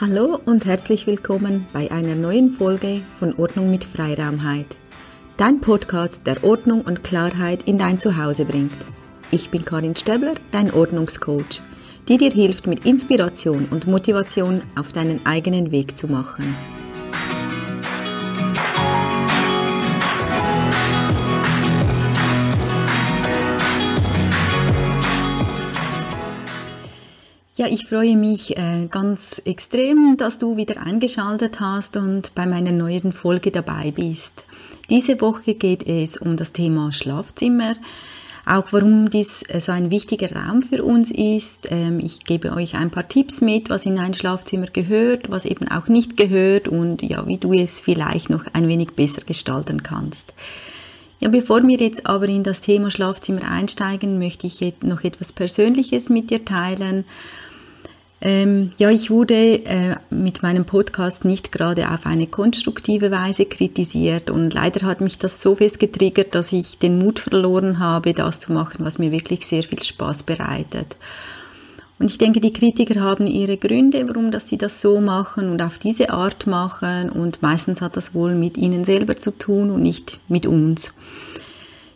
Hallo und herzlich willkommen bei einer neuen Folge von Ordnung mit Freiraumheit. Dein Podcast, der Ordnung und Klarheit in dein Zuhause bringt. Ich bin Karin Stäbler, dein Ordnungscoach, die dir hilft, mit Inspiration und Motivation auf deinen eigenen Weg zu machen. Ja, ich freue mich äh, ganz extrem, dass du wieder eingeschaltet hast und bei meiner neuen Folge dabei bist. Diese Woche geht es um das Thema Schlafzimmer, auch warum dies äh, so ein wichtiger Raum für uns ist. Ähm, ich gebe euch ein paar Tipps mit, was in ein Schlafzimmer gehört, was eben auch nicht gehört und ja, wie du es vielleicht noch ein wenig besser gestalten kannst. Ja, bevor wir jetzt aber in das Thema Schlafzimmer einsteigen, möchte ich noch etwas Persönliches mit dir teilen. Ähm, ja, ich wurde äh, mit meinem Podcast nicht gerade auf eine konstruktive Weise kritisiert und leider hat mich das so fest getriggert, dass ich den Mut verloren habe, das zu machen, was mir wirklich sehr viel Spaß bereitet. Und ich denke, die Kritiker haben ihre Gründe, warum dass sie das so machen und auf diese Art machen und meistens hat das wohl mit ihnen selber zu tun und nicht mit uns.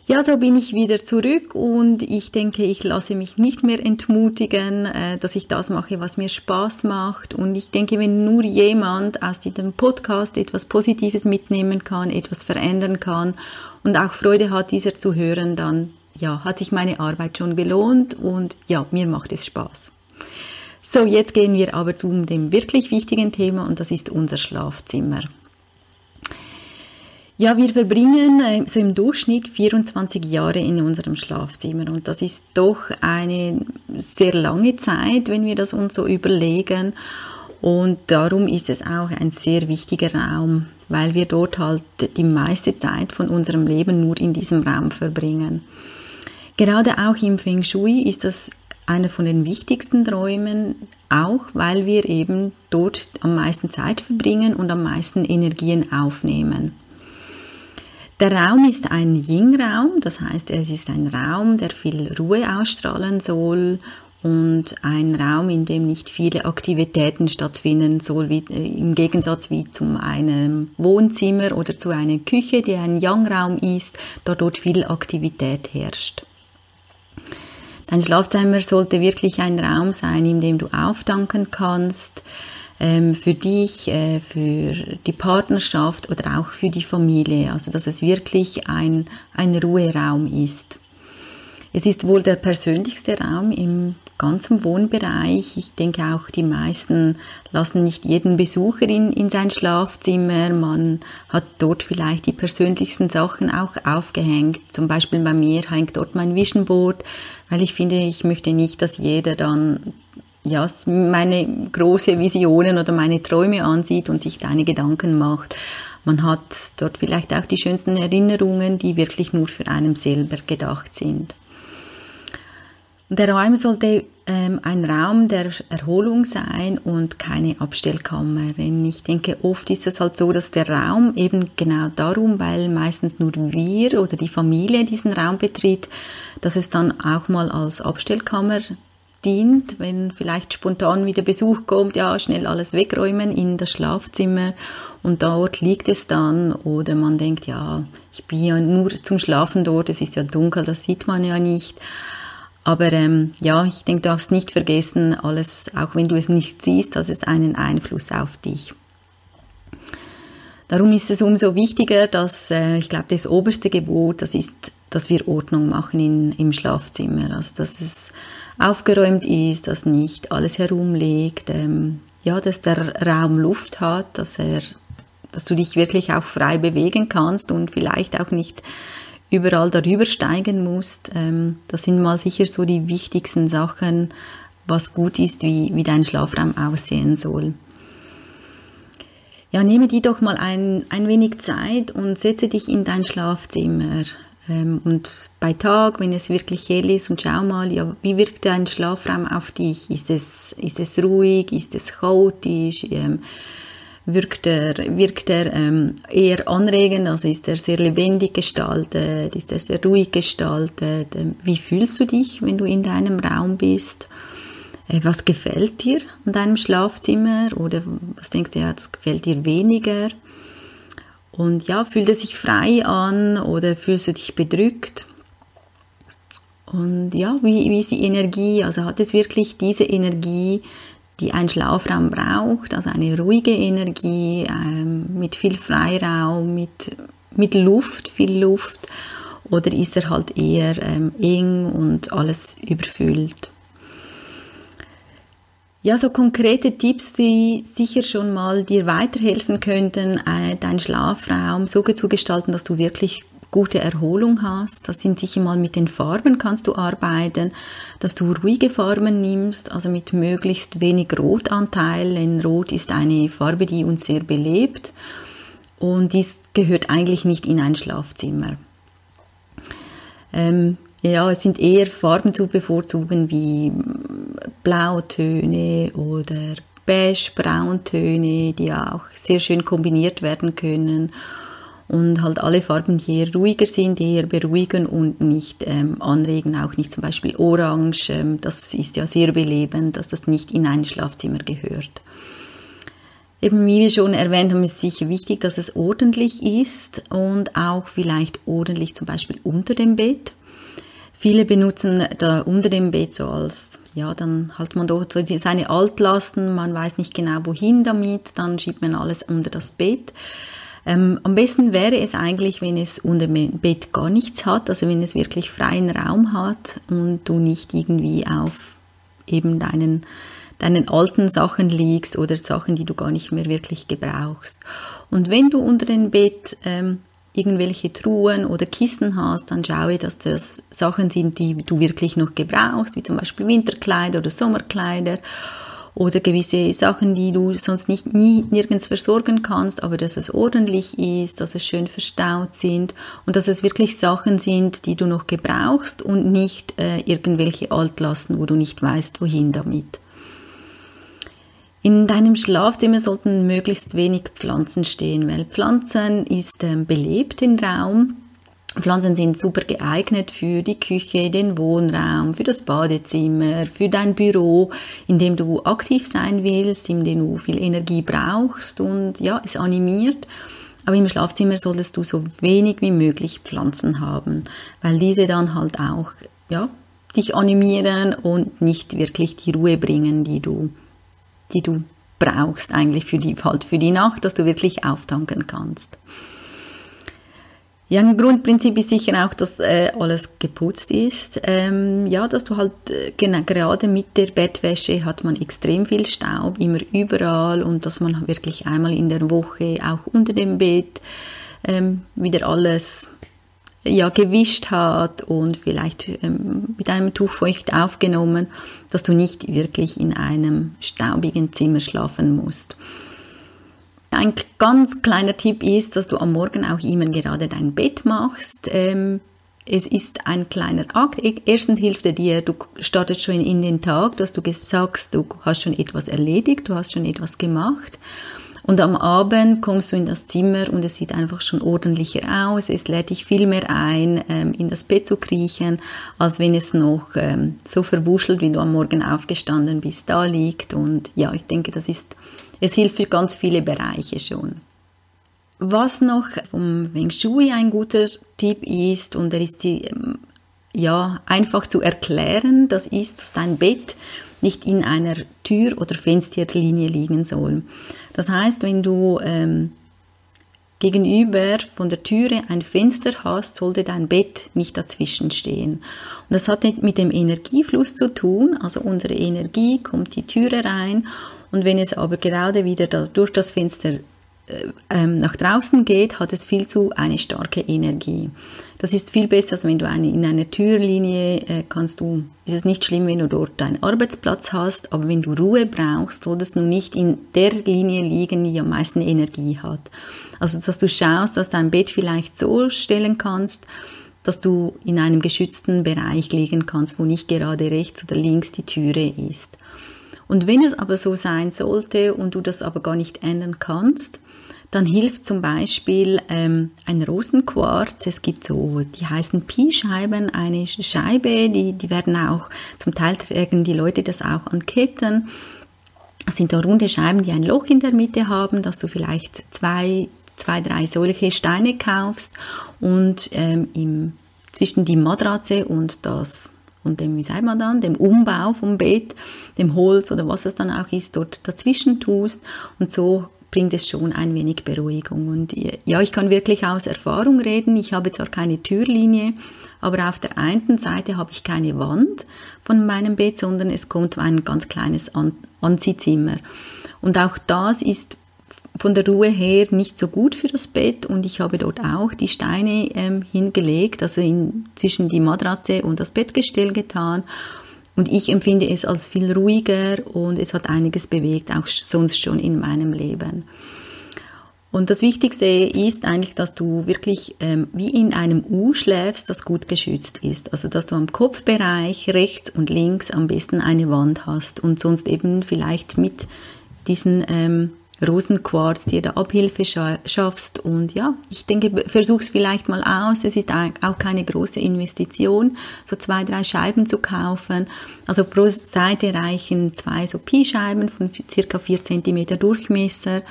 Ja, so bin ich wieder zurück und ich denke, ich lasse mich nicht mehr entmutigen, äh, dass ich das mache, was mir Spaß macht. Und ich denke, wenn nur jemand aus diesem Podcast etwas Positives mitnehmen kann, etwas verändern kann und auch Freude hat, dieser zu hören, dann ja, hat sich meine Arbeit schon gelohnt und ja, mir macht es Spaß. So, jetzt gehen wir aber zu dem wirklich wichtigen Thema und das ist unser Schlafzimmer. Ja, wir verbringen äh, so im Durchschnitt 24 Jahre in unserem Schlafzimmer und das ist doch eine sehr lange Zeit, wenn wir das uns so überlegen. Und darum ist es auch ein sehr wichtiger Raum, weil wir dort halt die meiste Zeit von unserem Leben nur in diesem Raum verbringen. Gerade auch im Feng Shui ist das einer von den wichtigsten Räumen, auch weil wir eben dort am meisten Zeit verbringen und am meisten Energien aufnehmen. Der Raum ist ein Yin-Raum, das heißt, es ist ein Raum, der viel Ruhe ausstrahlen soll und ein Raum, in dem nicht viele Aktivitäten stattfinden soll, wie, äh, im Gegensatz wie zu einem Wohnzimmer oder zu einer Küche, die ein Yang-Raum ist, da dort viel Aktivität herrscht. Dein Schlafzimmer sollte wirklich ein Raum sein, in dem du auftanken kannst, ähm, für dich, äh, für die Partnerschaft oder auch für die Familie. Also dass es wirklich ein, ein Ruheraum ist. Es ist wohl der persönlichste Raum im ganzen Wohnbereich. Ich denke auch, die meisten lassen nicht jeden Besucher in, in sein Schlafzimmer. Man hat dort vielleicht die persönlichsten Sachen auch aufgehängt. Zum Beispiel bei mir hängt dort mein Vision Board, weil ich finde, ich möchte nicht, dass jeder dann ja, meine große Visionen oder meine Träume ansieht und sich deine Gedanken macht. Man hat dort vielleicht auch die schönsten Erinnerungen, die wirklich nur für einen selber gedacht sind. Der Raum sollte ähm, ein Raum der Erholung sein und keine Abstellkammer. Denn ich denke, oft ist es halt so, dass der Raum eben genau darum, weil meistens nur wir oder die Familie diesen Raum betritt, dass es dann auch mal als Abstellkammer dient, wenn vielleicht spontan wieder Besuch kommt, ja, schnell alles wegräumen in das Schlafzimmer und dort liegt es dann oder man denkt, ja, ich bin ja nur zum Schlafen dort, es ist ja dunkel, das sieht man ja nicht. Aber ähm, ja, ich denke, du darfst nicht vergessen, alles, auch wenn du es nicht siehst, hat es einen Einfluss auf dich. Darum ist es umso wichtiger, dass äh, ich glaube, das oberste Gebot, das ist, dass wir Ordnung machen in, im Schlafzimmer. Also dass es aufgeräumt ist, dass nicht alles herumliegt, ähm, ja, dass der Raum Luft hat, dass er, dass du dich wirklich auch frei bewegen kannst und vielleicht auch nicht überall darüber steigen musst. Ähm, das sind mal sicher so die wichtigsten Sachen, was gut ist, wie, wie dein Schlafraum aussehen soll. Ja, nehme dir doch mal ein, ein wenig Zeit und setze dich in dein Schlafzimmer. Ähm, und bei Tag, wenn es wirklich hell ist, und schau mal, ja, wie wirkt dein Schlafraum auf dich? Ist es, ist es ruhig? Ist es chaotisch? Wirkt er, wirkt er ähm, eher anregend, also ist er sehr lebendig gestaltet, ist er sehr ruhig gestaltet? Ähm, wie fühlst du dich, wenn du in deinem Raum bist? äh, was gefällt dir an deinem Schlafzimmer oder was denkst du, ja, das gefällt dir weniger? Und ja, fühlt es sich frei an oder fühlst du dich bedrückt? Und ja, wie, wie ist die Energie? Also hat es wirklich diese Energie, die ein Schlafraum braucht, also eine ruhige Energie ähm, mit viel Freiraum, mit, mit Luft, viel Luft? Oder ist er halt eher ähm, eng und alles überfüllt? Ja, so konkrete Tipps, die sicher schon mal dir weiterhelfen könnten, äh, deinen Schlafraum so zu gestalten, dass du wirklich gute Erholung hast. Das sind sicher mal mit den Farben kannst du arbeiten, dass du ruhige Farben nimmst, also mit möglichst wenig Rotanteil, denn Rot ist eine Farbe, die uns sehr belebt und dies gehört eigentlich nicht in ein Schlafzimmer. Ähm, ja, es sind eher Farben zu bevorzugen wie Blautöne oder beige-brauntöne, die auch sehr schön kombiniert werden können. Und halt alle Farben, die eher ruhiger sind, eher beruhigen und nicht ähm, anregen, auch nicht zum Beispiel Orange, ähm, das ist ja sehr belebend, dass das nicht in ein Schlafzimmer gehört. Eben wie wir schon erwähnt haben, ist es sicher wichtig, dass es ordentlich ist und auch vielleicht ordentlich zum Beispiel unter dem Bett. Viele benutzen da unter dem Bett so als, ja, dann hat man dort so seine Altlasten, man weiß nicht genau wohin damit, dann schiebt man alles unter das Bett. Ähm, am besten wäre es eigentlich, wenn es unter dem Bett gar nichts hat, also wenn es wirklich freien Raum hat und du nicht irgendwie auf eben deinen, deinen alten Sachen liegst oder Sachen, die du gar nicht mehr wirklich gebrauchst. Und wenn du unter dem Bett ähm, irgendwelche Truhen oder Kisten hast, dann schaue, dass das Sachen sind, die du wirklich noch gebrauchst, wie zum Beispiel Winterkleider oder Sommerkleider oder gewisse Sachen, die du sonst nicht nie nirgends versorgen kannst, aber dass es ordentlich ist, dass es schön verstaut sind und dass es wirklich Sachen sind, die du noch gebrauchst und nicht äh, irgendwelche Altlasten, wo du nicht weißt, wohin damit. In deinem Schlafzimmer sollten möglichst wenig Pflanzen stehen, weil Pflanzen ist ähm, belebt im Raum. Pflanzen sind super geeignet für die Küche, den Wohnraum, für das Badezimmer, für dein Büro, in dem du aktiv sein willst, in dem du viel Energie brauchst und ja, es animiert. Aber im Schlafzimmer solltest du so wenig wie möglich Pflanzen haben, weil diese dann halt auch ja, dich animieren und nicht wirklich die Ruhe bringen, die du die du brauchst eigentlich für die, halt für die Nacht, dass du wirklich auftanken kannst. Ja, ein Grundprinzip ist sicher auch, dass äh, alles geputzt ist. Ähm, ja, dass du halt, genau, gerade mit der Bettwäsche hat man extrem viel Staub, immer überall und dass man wirklich einmal in der Woche auch unter dem Bett ähm, wieder alles ja, gewischt hat und vielleicht ähm, mit einem Tuch feucht aufgenommen, dass du nicht wirklich in einem staubigen Zimmer schlafen musst. Ein ganz kleiner Tipp ist, dass du am Morgen auch immer gerade dein Bett machst. Ähm, es ist ein kleiner Akt. Erstens hilft er dir, du startest schon in den Tag, dass du sagst, du hast schon etwas erledigt, du hast schon etwas gemacht. Und am Abend kommst du in das Zimmer und es sieht einfach schon ordentlicher aus. Es lädt dich viel mehr ein, ähm, in das Bett zu kriechen, als wenn es noch ähm, so verwuschelt, wie du am Morgen aufgestanden bist, da liegt. Und ja, ich denke, das ist, es hilft für ganz viele Bereiche schon. Was noch vom Weng Shui ein guter Tipp ist, und er ist die, ähm, ja, einfach zu erklären, das ist, dass dein Bett nicht in einer Tür- oder Fensterlinie liegen soll. Das heißt, wenn du ähm, gegenüber von der Türe ein Fenster hast, sollte dein Bett nicht dazwischen stehen. Und das hat mit dem Energiefluss zu tun, also unsere Energie kommt die Türe rein und wenn es aber gerade wieder da durch das Fenster äh, ähm, nach draußen geht, hat es viel zu eine starke Energie. Das ist viel besser, als wenn du eine, in einer Türlinie äh, kannst du, ist es nicht schlimm, wenn du dort deinen Arbeitsplatz hast, aber wenn du Ruhe brauchst, solltest du nicht in der Linie liegen, die am meisten Energie hat. Also, dass du schaust, dass dein Bett vielleicht so stellen kannst, dass du in einem geschützten Bereich liegen kannst, wo nicht gerade rechts oder links die Türe ist. Und wenn es aber so sein sollte und du das aber gar nicht ändern kannst, dann hilft zum Beispiel ähm, ein Rosenquarz. Es gibt so, die heißen Pi-Scheiben, eine Scheibe, die, die werden auch, zum Teil tragen die Leute das auch an Ketten. Das sind da runde Scheiben, die ein Loch in der Mitte haben, dass du vielleicht zwei, zwei drei solche Steine kaufst und ähm, im, zwischen die Matratze und das und dem, wie sagt man dann, dem Umbau vom Bett, dem Holz oder was es dann auch ist, dort dazwischen tust und so bringt es schon ein wenig Beruhigung. Und ja, ich kann wirklich aus Erfahrung reden. Ich habe zwar keine Türlinie, aber auf der einen Seite habe ich keine Wand von meinem Bett, sondern es kommt ein ganz kleines An Anziehzimmer. Und auch das ist von der Ruhe her nicht so gut für das Bett und ich habe dort auch die Steine ähm, hingelegt, also in, zwischen die Matratze und das Bettgestell getan und ich empfinde es als viel ruhiger und es hat einiges bewegt, auch sonst schon in meinem Leben. Und das Wichtigste ist eigentlich, dass du wirklich ähm, wie in einem U schläfst, das gut geschützt ist. Also dass du am Kopfbereich rechts und links am besten eine Wand hast und sonst eben vielleicht mit diesen ähm, Rosenquarz dir da Abhilfe schaffst. Und ja, ich denke, versuch's vielleicht mal aus. Es ist auch keine große Investition, so zwei, drei Scheiben zu kaufen. Also pro Seite reichen zwei so Pi-Scheiben von circa vier Zentimeter Durchmesser.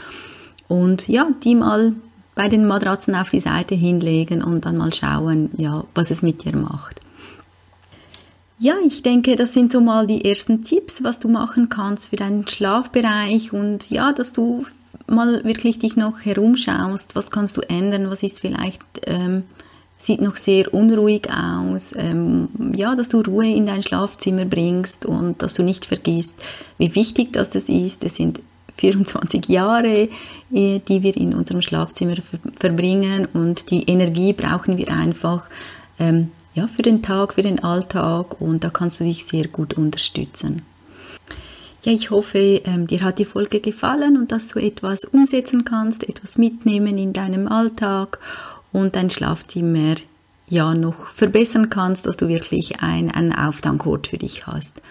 Und ja, die mal bei den Matratzen auf die Seite hinlegen und dann mal schauen, ja, was es mit dir macht. Ja, ich denke, das sind so mal die ersten Tipps, was du machen kannst für deinen Schlafbereich und ja, dass du mal wirklich dich noch herumschaust, was kannst du ändern, was ist vielleicht, ähm, sieht noch sehr unruhig aus, ähm, ja, dass du Ruhe in dein Schlafzimmer bringst und dass du nicht vergisst, wie wichtig das ist. Es sind 24 Jahre, äh, die wir in unserem Schlafzimmer verbringen und die Energie brauchen wir einfach ähm, ja, für den Tag, für den Alltag und da kannst du dich sehr gut unterstützen. Ja, ich hoffe, ähm, dir hat die Folge gefallen und dass du etwas umsetzen kannst, etwas mitnehmen in deinem Alltag und dein Schlafzimmer ja noch verbessern kannst, dass du wirklich ein, einen Auftankort für dich hast.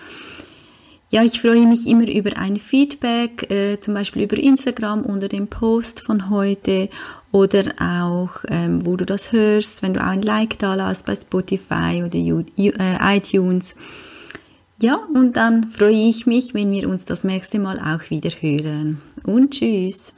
Ja, ich freue mich immer über ein Feedback, äh, zum Beispiel über Instagram unter dem Post von heute oder auch, ähm, wo du das hörst, wenn du auch ein Like da lässt bei Spotify oder äh, iTunes. Ja, und dann freue ich mich, wenn wir uns das nächste Mal auch wieder hören. Und tschüss.